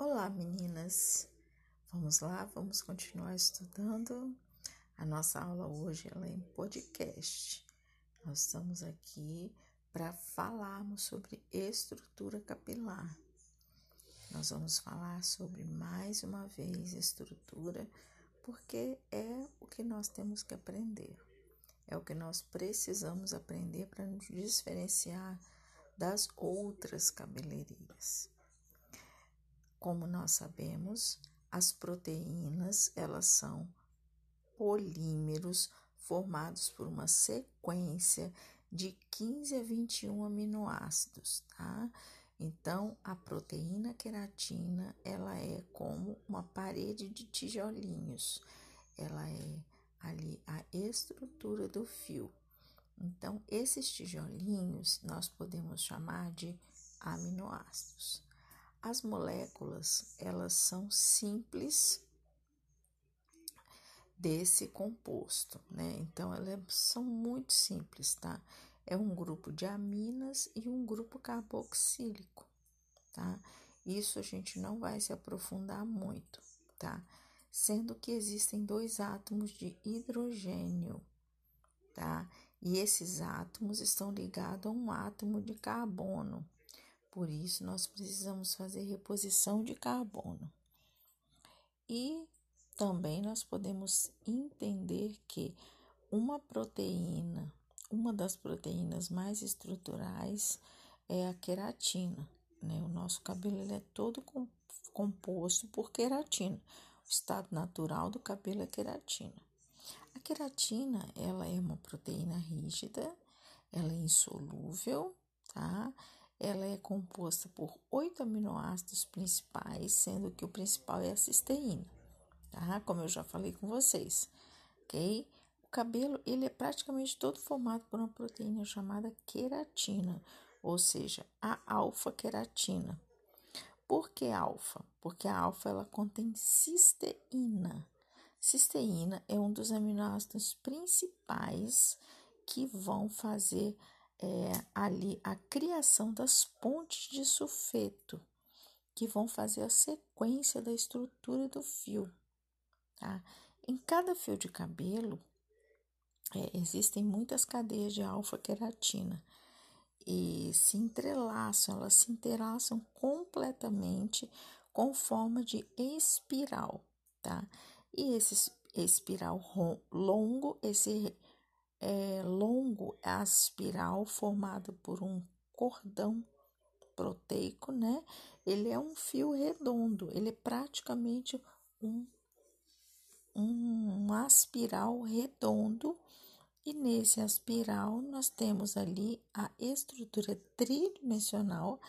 Olá, meninas. Vamos lá, vamos continuar estudando. A nossa aula hoje é em podcast. Nós estamos aqui para falarmos sobre estrutura capilar. Nós vamos falar sobre mais uma vez estrutura, porque é o que nós temos que aprender. É o que nós precisamos aprender para nos diferenciar das outras cabeleireiras. Como nós sabemos, as proteínas, elas são polímeros formados por uma sequência de 15 a 21 aminoácidos, tá? Então, a proteína queratina, ela é como uma parede de tijolinhos. Ela é ali a estrutura do fio. Então, esses tijolinhos nós podemos chamar de aminoácidos. As moléculas, elas são simples desse composto, né? Então, elas são muito simples, tá? É um grupo de aminas e um grupo carboxílico, tá? Isso a gente não vai se aprofundar muito, tá? Sendo que existem dois átomos de hidrogênio, tá? e esses átomos estão ligados a um átomo de carbono. Por isso, nós precisamos fazer reposição de carbono. E também nós podemos entender que uma proteína, uma das proteínas mais estruturais é a queratina. Né? O nosso cabelo é todo composto por queratina. O estado natural do cabelo é queratina. A queratina, ela é uma proteína rígida, ela é insolúvel, tá? Ela é composta por oito aminoácidos principais, sendo que o principal é a cisteína, tá? Como eu já falei com vocês, ok? O cabelo, ele é praticamente todo formado por uma proteína chamada queratina, ou seja, a alfa-queratina. Por que alfa? Porque a alfa, ela contém cisteína, Cisteína é um dos aminoácidos principais que vão fazer é, ali a criação das pontes de sulfeto, que vão fazer a sequência da estrutura do fio. Tá? Em cada fio de cabelo, é, existem muitas cadeias de alfa-queratina e se entrelaçam, elas se entrelaçam completamente com forma de espiral, tá? E esse espiral longo, esse é, longo é a espiral formado por um cordão proteico, né? Ele é um fio redondo, ele é praticamente um, um aspiral redondo. E nesse aspiral nós temos ali a estrutura tridimensional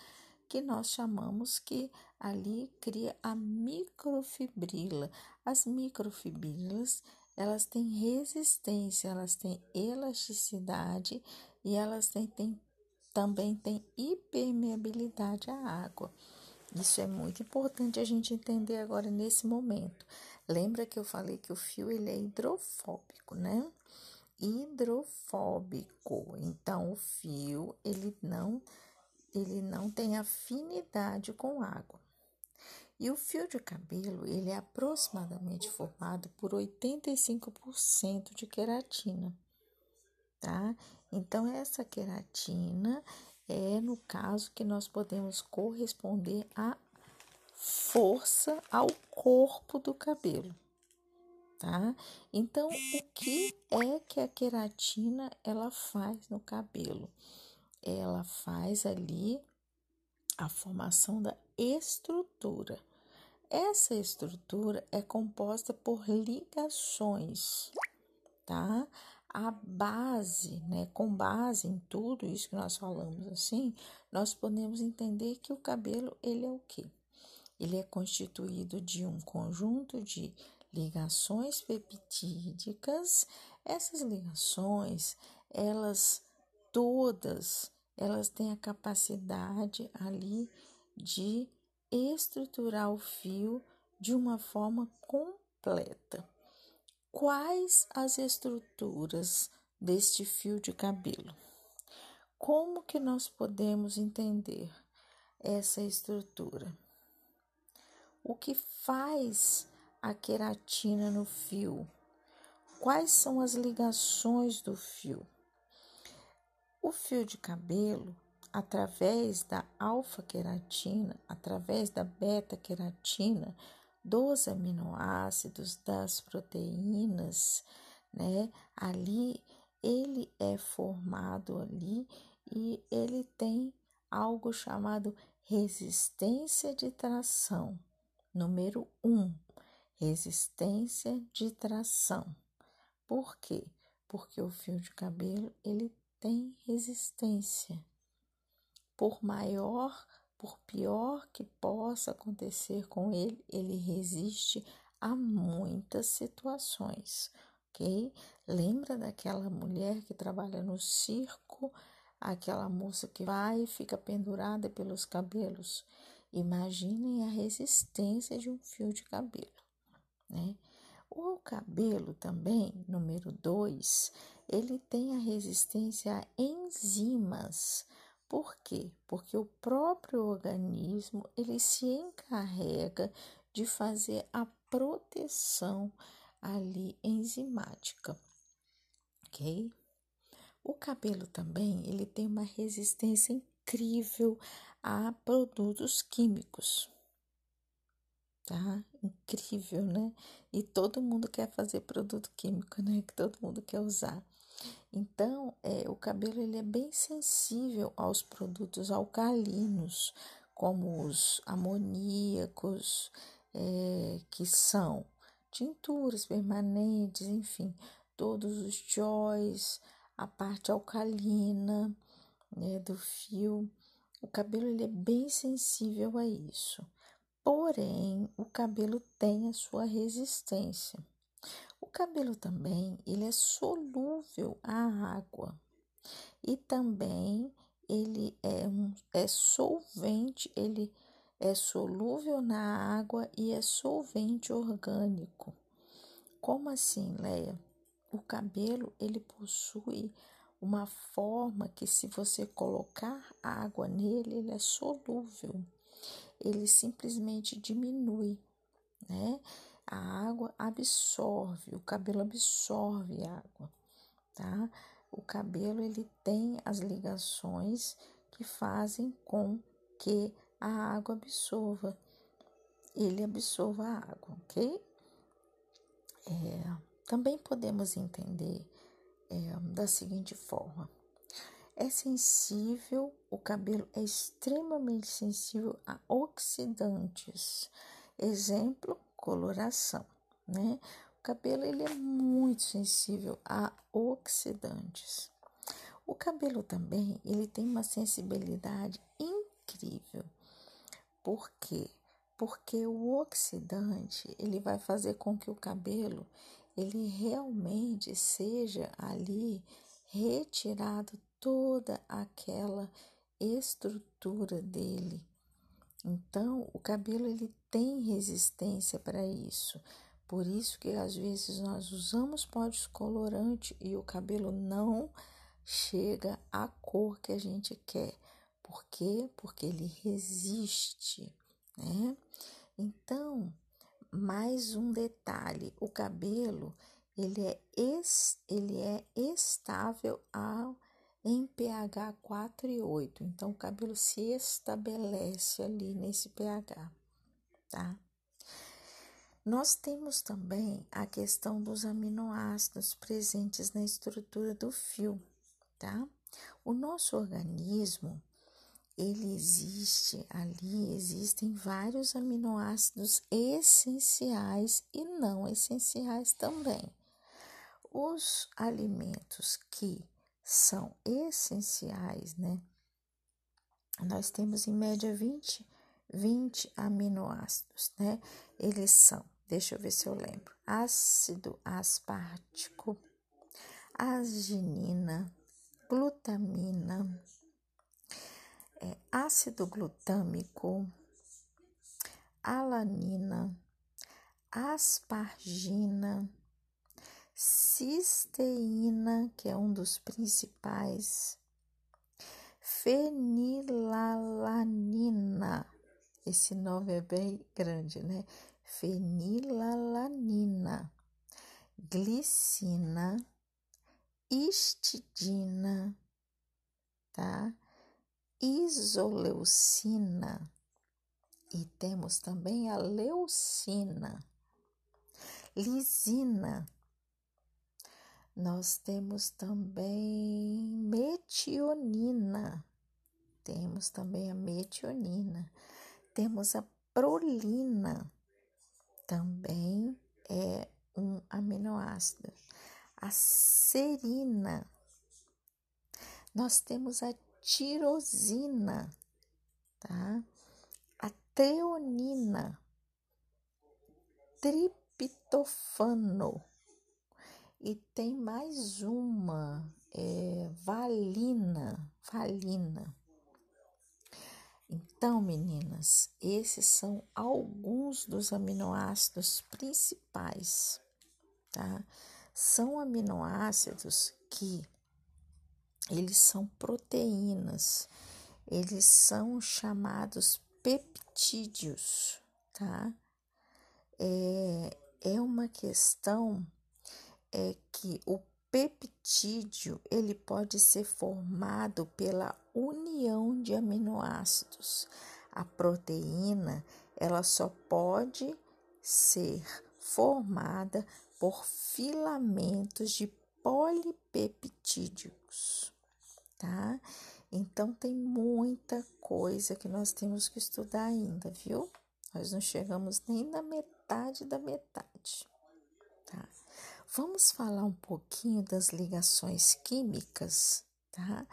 que nós chamamos que ali cria a microfibrila. As microfibrilas, elas têm resistência, elas têm elasticidade e elas têm, têm também têm impermeabilidade à água. Isso é muito importante a gente entender agora nesse momento. Lembra que eu falei que o fio ele é hidrofóbico, né? Hidrofóbico. Então o fio ele não ele não tem afinidade com água. E o fio de cabelo, ele é aproximadamente formado por 85% de queratina, tá? Então, essa queratina é no caso que nós podemos corresponder à força ao corpo do cabelo, tá? Então, o que é que a queratina ela faz no cabelo? ela faz ali a formação da estrutura. Essa estrutura é composta por ligações, tá? A base, né? Com base em tudo isso que nós falamos assim, nós podemos entender que o cabelo ele é o quê? Ele é constituído de um conjunto de ligações peptídicas. Essas ligações, elas todas elas têm a capacidade ali de estruturar o fio de uma forma completa. Quais as estruturas deste fio de cabelo? Como que nós podemos entender essa estrutura? o que faz a queratina no fio? Quais são as ligações do fio? O fio de cabelo, através da alfa-queratina, através da beta-queratina, dos aminoácidos, das proteínas, né? Ali ele é formado ali e ele tem algo chamado resistência de tração. Número 1, um, resistência de tração. Por quê? Porque o fio de cabelo ele tem resistência. Por maior, por pior que possa acontecer com ele, ele resiste a muitas situações, ok? Lembra daquela mulher que trabalha no circo, aquela moça que vai e fica pendurada pelos cabelos? Imaginem a resistência de um fio de cabelo, né? O cabelo também, número 2, ele tem a resistência a enzimas. Por quê? Porque o próprio organismo ele se encarrega de fazer a proteção ali enzimática, ok? O cabelo também ele tem uma resistência incrível a produtos químicos tá? Incrível, né? E todo mundo quer fazer produto químico, né? Que todo mundo quer usar. Então, é, o cabelo ele é bem sensível aos produtos alcalinos, como os amoníacos, é, que são tinturas permanentes, enfim, todos os joys, a parte alcalina né, do fio. O cabelo ele é bem sensível a isso. Porém, o cabelo tem a sua resistência. Cabelo também, ele é solúvel à água. E também ele é um é solvente, ele é solúvel na água e é solvente orgânico. Como assim, Leia? O cabelo ele possui uma forma que se você colocar água nele, ele é solúvel ele simplesmente diminui, né? A água absorve, o cabelo absorve água, tá? O cabelo ele tem as ligações que fazem com que a água absorva, ele absorva a água, ok? É, também podemos entender é, da seguinte forma: é sensível, o cabelo é extremamente sensível a oxidantes. Exemplo, coloração, né? O cabelo ele é muito sensível a oxidantes. O cabelo também, ele tem uma sensibilidade incrível. Por quê? Porque o oxidante, ele vai fazer com que o cabelo ele realmente seja ali retirado toda aquela estrutura dele. Então, o cabelo ele tem resistência para isso. Por isso que às vezes nós usamos pó descolorante e o cabelo não chega à cor que a gente quer. Por quê? Porque ele resiste, né? Então, mais um detalhe, o cabelo ele é, es, ele é estável ao em pH 4 e 8. Então, o cabelo se estabelece ali nesse pH, tá? Nós temos também a questão dos aminoácidos presentes na estrutura do fio, tá? O nosso organismo, ele existe ali, existem vários aminoácidos essenciais e não essenciais também. Os alimentos que são essenciais, né? Nós temos em média 20, 20 aminoácidos, né? Eles são, deixa eu ver se eu lembro: ácido aspartico, arginina, glutamina, é, ácido glutâmico, alanina, aspargina cisteína, que é um dos principais, fenilalanina, esse nome é bem grande, né? Fenilalanina, glicina, histidina, tá? Isoleucina e temos também a leucina, lisina. Nós temos também metionina. Temos também a metionina. Temos a prolina. Também é um aminoácido. A serina. Nós temos a tirosina, tá? treonina, triptofano e tem mais uma, é, valina, valina. Então, meninas, esses são alguns dos aminoácidos principais, tá? São aminoácidos que eles são proteínas, eles são chamados peptídeos, tá? É, é uma questão é que o peptídeo ele pode ser formado pela união de aminoácidos. A proteína ela só pode ser formada por filamentos de polipeptídeos, tá? Então, tem muita coisa que nós temos que estudar ainda, viu? Nós não chegamos nem na metade da metade, tá? Vamos falar um pouquinho das ligações químicas, tá?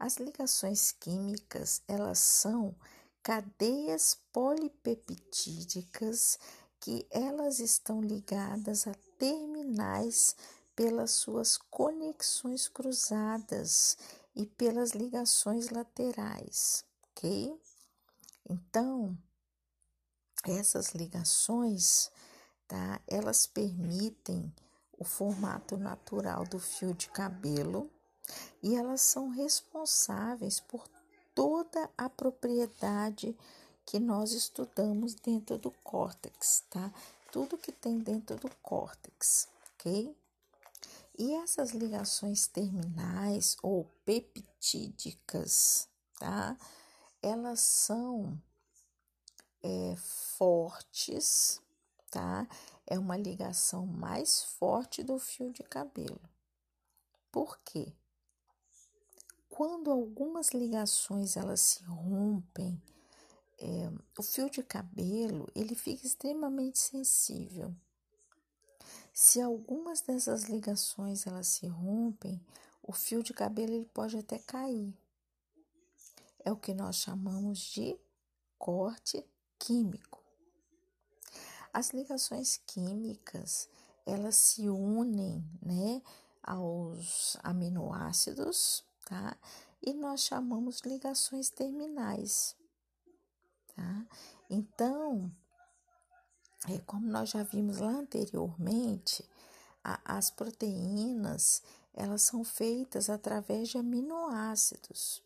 As ligações químicas, elas são cadeias polipeptídicas que elas estão ligadas a terminais pelas suas conexões cruzadas e pelas ligações laterais, ok? Então, essas ligações, tá? Elas permitem o formato natural do fio de cabelo e elas são responsáveis por toda a propriedade que nós estudamos dentro do córtex, tá? Tudo que tem dentro do córtex, ok? E essas ligações terminais ou peptídicas, tá? Elas são é, fortes, tá? É uma ligação mais forte do fio de cabelo. Por quê? Quando algumas ligações elas se rompem, é, o fio de cabelo ele fica extremamente sensível se algumas dessas ligações elas se rompem, o fio de cabelo ele pode até cair. É o que nós chamamos de corte químico. As ligações químicas, elas se unem, né, aos aminoácidos, tá? E nós chamamos ligações terminais, tá? Então, é, como nós já vimos lá anteriormente, a, as proteínas elas são feitas através de aminoácidos.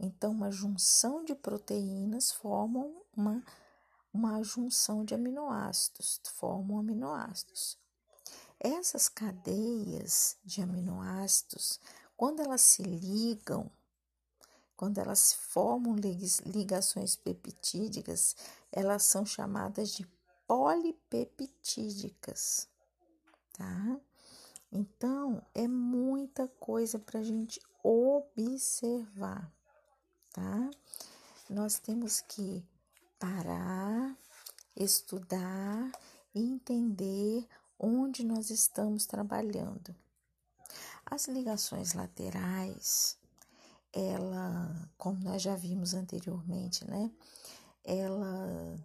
Então, uma junção de proteínas formam uma, uma junção de aminoácidos, formam aminoácidos. Essas cadeias de aminoácidos, quando elas se ligam, quando elas formam ligações peptídicas, elas são chamadas de polipeptídicas, tá? Então, é muita coisa para a gente observar, tá? Nós temos que parar, estudar e entender onde nós estamos trabalhando. As ligações laterais, ela, como nós já vimos anteriormente, né? Ela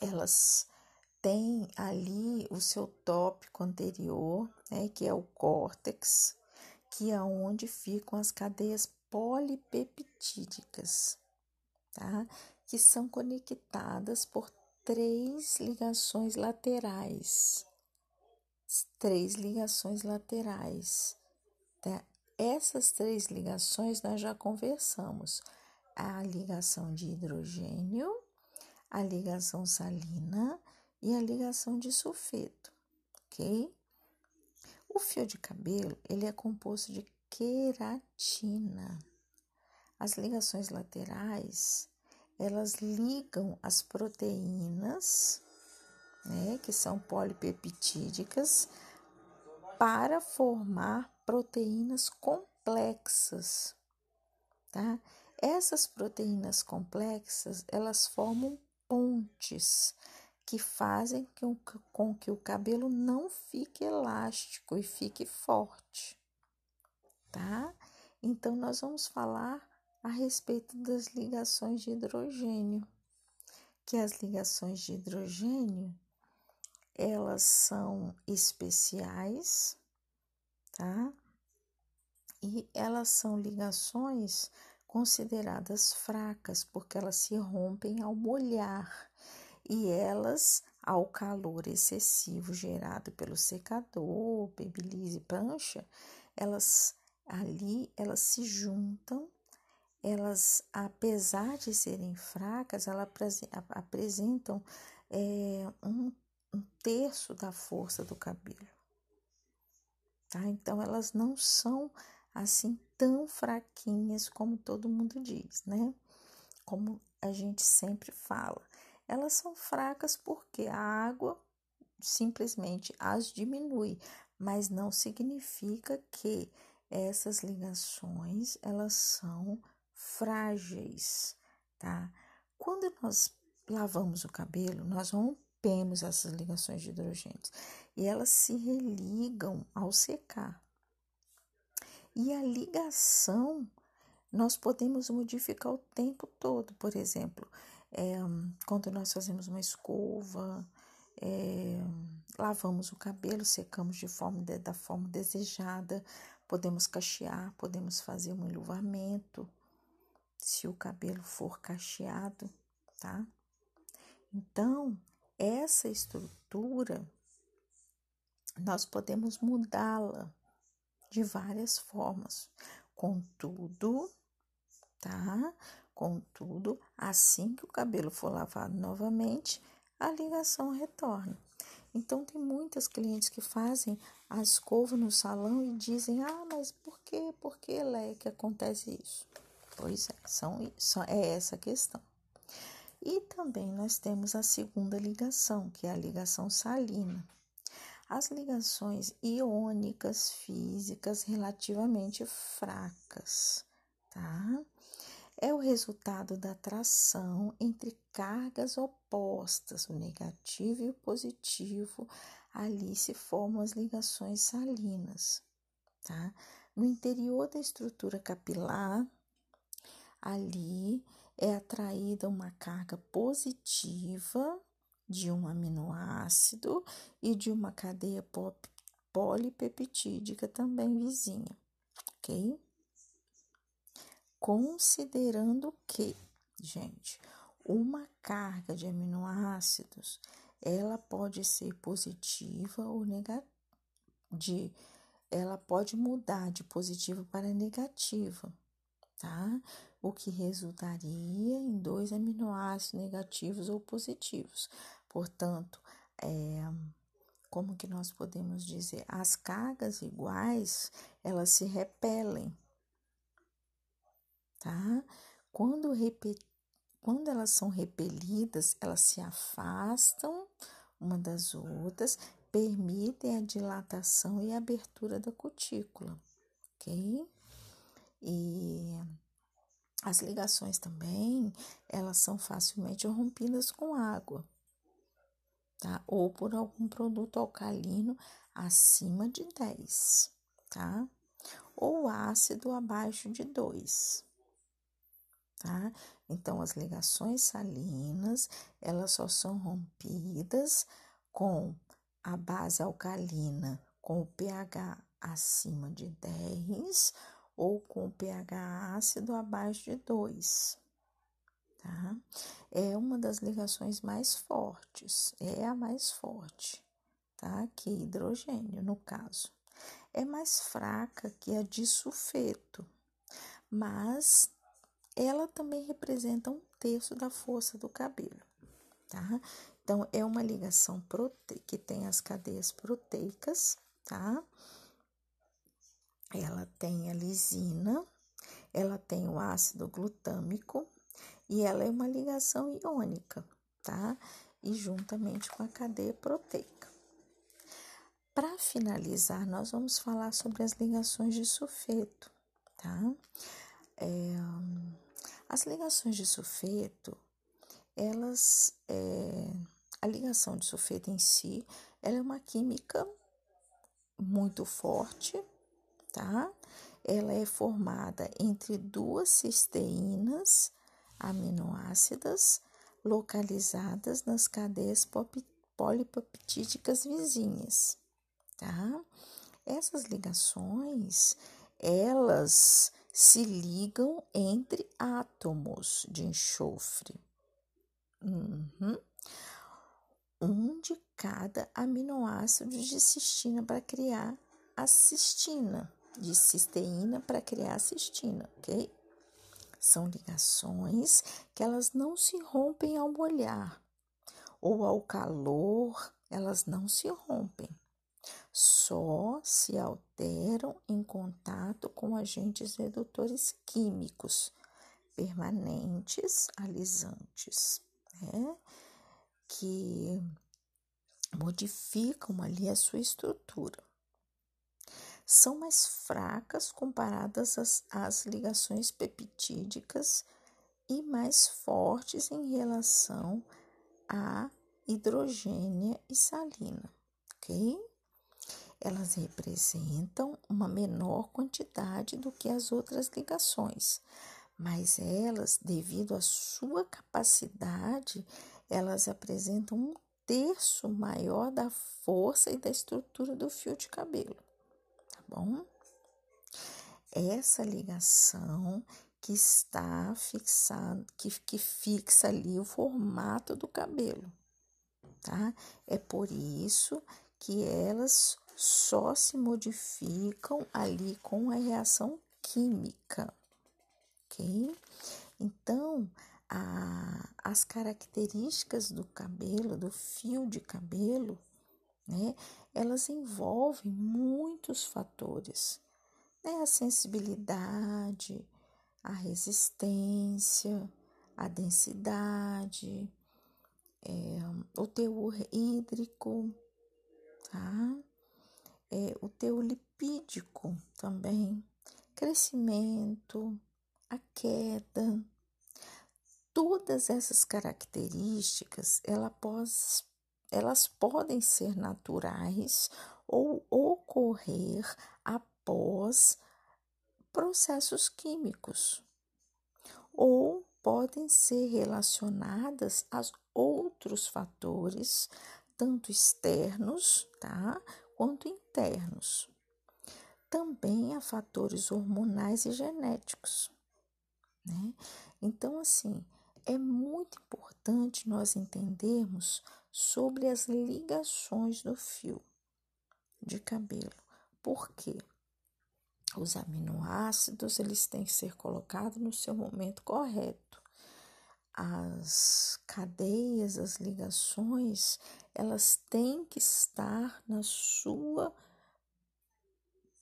elas têm ali o seu tópico anterior, né, que é o córtex, que é onde ficam as cadeias polipeptídicas, tá? Que são conectadas por três ligações laterais. Três ligações laterais. Tá? Essas três ligações nós já conversamos. a ligação de hidrogênio, a ligação salina e a ligação de sulfeto, ok? O fio de cabelo, ele é composto de queratina. As ligações laterais, elas ligam as proteínas, né, que são polipeptídicas, para formar proteínas complexas, tá? Essas proteínas complexas, elas formam pontes que fazem com que o cabelo não fique elástico e fique forte, tá? Então, nós vamos falar a respeito das ligações de hidrogênio, que as ligações de hidrogênio, elas são especiais, tá? E elas são ligações consideradas fracas, porque elas se rompem ao molhar e elas, ao calor excessivo gerado pelo secador, babyliss e prancha, elas ali elas se juntam, elas, apesar de serem fracas, elas apresentam é, um, um terço da força do cabelo. Tá? Então, elas não são assim tão fraquinhas como todo mundo diz, né? Como a gente sempre fala. Elas são fracas porque a água simplesmente as diminui, mas não significa que essas ligações elas são frágeis, tá? Quando nós lavamos o cabelo, nós rompemos essas ligações de hidrogênio e elas se religam ao secar. E a ligação nós podemos modificar o tempo todo, por exemplo, é, quando nós fazemos uma escova, é, lavamos o cabelo, secamos de forma da forma desejada, podemos cachear, podemos fazer um enluvamento, se o cabelo for cacheado, tá? Então, essa estrutura nós podemos mudá-la de várias formas. Contudo, tá? Contudo, assim que o cabelo for lavado novamente, a ligação retorna. Então, tem muitas clientes que fazem a escova no salão e dizem: Ah, mas por que, por que, Lé, que acontece isso? Pois é, são, são, é essa a questão. E também nós temos a segunda ligação, que é a ligação salina as ligações iônicas físicas relativamente fracas, tá? É o resultado da atração entre cargas opostas, o negativo e o positivo. Ali se formam as ligações salinas, tá? No interior da estrutura capilar, ali é atraída uma carga positiva de um aminoácido e de uma cadeia polipeptídica também vizinha, ok? Considerando que, gente, uma carga de aminoácidos ela pode ser positiva ou negativa, de, ela pode mudar de positiva para negativa, tá? O que resultaria em dois aminoácidos negativos ou positivos. Portanto, é, como que nós podemos dizer? As cargas iguais, elas se repelem, tá? Quando, quando elas são repelidas, elas se afastam uma das outras, permitem a dilatação e abertura da cutícula, ok? E as ligações também, elas são facilmente rompidas com água tá? Ou por algum produto alcalino acima de 10, tá? Ou ácido abaixo de 2, tá? Então, as ligações salinas, elas só são rompidas com a base alcalina com o pH acima de 10 ou com pH ácido abaixo de 2 tá? É uma das ligações mais fortes, é a mais forte, tá? Que hidrogênio, no caso. É mais fraca que a de sulfeto, mas ela também representa um terço da força do cabelo, tá? Então, é uma ligação prote... que tem as cadeias proteicas, tá? Ela tem a lisina, ela tem o ácido glutâmico e ela é uma ligação iônica, tá? E juntamente com a cadeia proteica. Para finalizar, nós vamos falar sobre as ligações de sulfeto, tá? É, as ligações de sulfeto, elas, é, a ligação de sulfeto em si, ela é uma química muito forte, tá? Ela é formada entre duas cisteínas aminoácidas localizadas nas cadeias polipeptídicas vizinhas tá? Essas ligações, elas se ligam entre átomos de enxofre. Uhum. Um de cada aminoácido de cistina para criar a cistina, de cisteína para criar cistina, ok? São ligações que elas não se rompem ao molhar ou ao calor, elas não se rompem só se alteram em contato com agentes redutores químicos permanentes, alisantes, né? Que modificam ali a sua estrutura. São mais fracas comparadas às, às ligações peptídicas e mais fortes em relação à hidrogênia e salina, ok? elas representam uma menor quantidade do que as outras ligações, mas elas, devido à sua capacidade, elas apresentam um terço maior da força e da estrutura do fio de cabelo, bom? Essa ligação que está fixando, que, que fixa ali o formato do cabelo, tá? É por isso que elas só se modificam ali com a reação química, ok? Então, a, as características do cabelo, do fio de cabelo, né, elas envolvem muitos fatores, né? A sensibilidade, a resistência, a densidade, é, o teor hídrico, tá? é, o teu lipídico também, crescimento, a queda. Todas essas características elas, elas podem ser naturais ou ocorrer após processos químicos ou podem ser relacionadas a outros fatores, tanto externos, tá? quanto internos. Também há fatores hormonais e genéticos, né? Então, assim, é muito importante nós entendermos sobre as ligações do fio de cabelo. Por quê? Os aminoácidos, eles têm que ser colocados no seu momento correto. As cadeias, as ligações, elas têm que estar na sua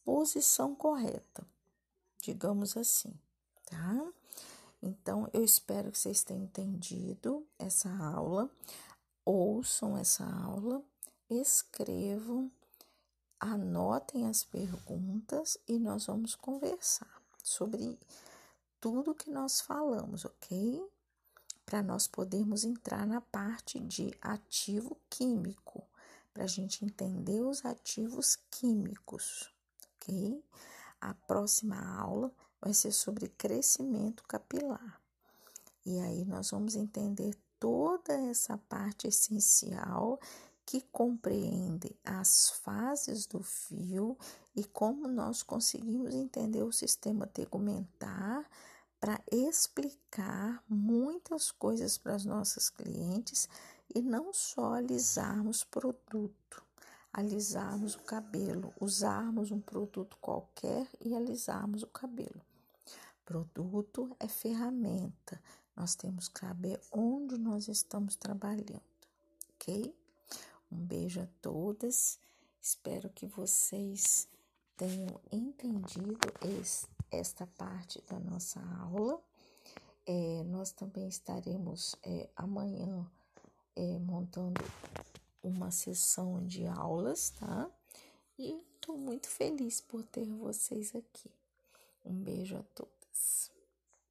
posição correta, digamos assim, tá? Então, eu espero que vocês tenham entendido essa aula, ouçam essa aula, escrevam, anotem as perguntas e nós vamos conversar sobre tudo que nós falamos, ok? para nós podermos entrar na parte de ativo químico, para a gente entender os ativos químicos, ok? A próxima aula vai ser sobre crescimento capilar. E aí nós vamos entender toda essa parte essencial que compreende as fases do fio e como nós conseguimos entender o sistema tegumentar para explicar muitas coisas para as nossas clientes e não só alisarmos produto, alisarmos o cabelo, usarmos um produto qualquer e alisarmos o cabelo. Produto é ferramenta. Nós temos que saber onde nós estamos trabalhando, ok? Um beijo a todas. Espero que vocês tenham entendido esse, esta parte da nossa aula. É, nós também estaremos é, amanhã é, montando uma sessão de aulas, tá? E estou muito feliz por ter vocês aqui. Um beijo a todas.